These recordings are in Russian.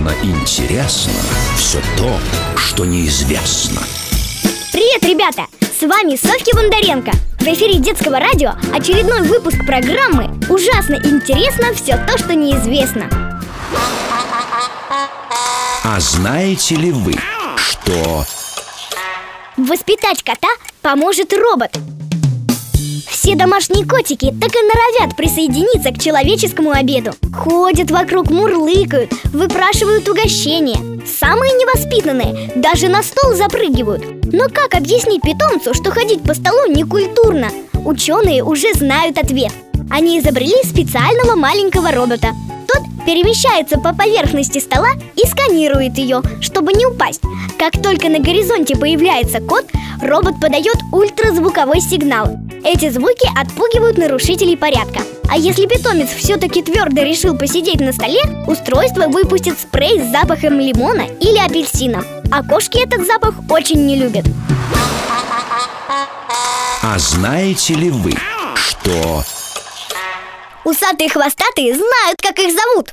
Ужасно интересно все то, что неизвестно. Привет, ребята! С вами Софья Бондаренко В эфире детского радио очередной выпуск программы «Ужасно интересно все то, что неизвестно» А знаете ли вы, что Воспитать кота поможет робот все домашние котики так и норовят присоединиться к человеческому обеду. Ходят вокруг, мурлыкают, выпрашивают угощения. Самые невоспитанные даже на стол запрыгивают. Но как объяснить питомцу, что ходить по столу некультурно? Ученые уже знают ответ. Они изобрели специального маленького робота. Тот перемещается по поверхности стола и сканирует ее, чтобы не упасть. Как только на горизонте появляется кот, робот подает ультразвуковой сигнал эти звуки отпугивают нарушителей порядка. А если питомец все-таки твердо решил посидеть на столе, устройство выпустит спрей с запахом лимона или апельсина. А кошки этот запах очень не любят. А знаете ли вы, что Усатые хвостатые знают, как их зовут.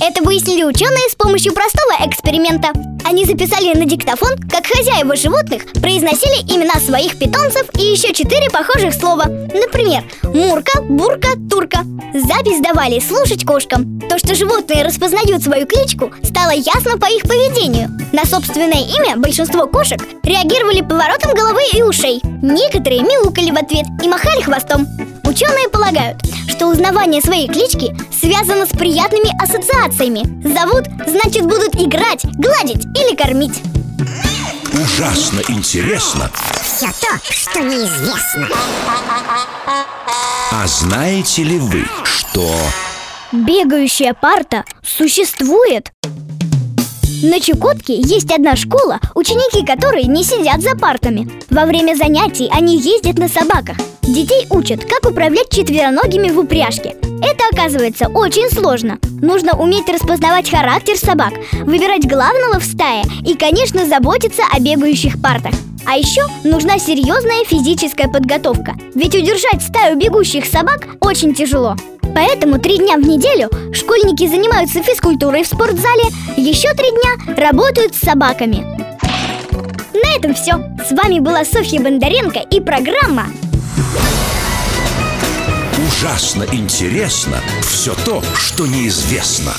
Это выяснили ученые с помощью простого эксперимента. Они записали на диктофон, как хозяева животных произносили имена своих питомцев и еще четыре похожих слова. Например, Мурка, Бурка, Турка. Запись давали слушать кошкам. То, что животные распознают свою кличку, стало ясно по их поведению. На собственное имя большинство кошек реагировали поворотом головы и ушей. Некоторые мяукали в ответ и махали хвостом. Ученые полагают, что узнавание своей клички связано с приятными ассоциациями. Зовут, значит будут играть, гладить или кормить. ужасно интересно Все то, что неизвестно А знаете ли вы, что Бегающая парта существует. На Чукотке есть одна школа, ученики которой не сидят за партами. Во время занятий они ездят на собаках. Детей учат, как управлять четвероногими в упряжке. Это оказывается очень сложно. Нужно уметь распознавать характер собак, выбирать главного в стае и, конечно, заботиться о бегающих партах. А еще нужна серьезная физическая подготовка. Ведь удержать стаю бегущих собак очень тяжело. Поэтому три дня в неделю школьники занимаются физкультурой в спортзале, еще три дня работают с собаками. На этом все. С вами была Софья Бондаренко и программа ужасно интересно все то, что неизвестно?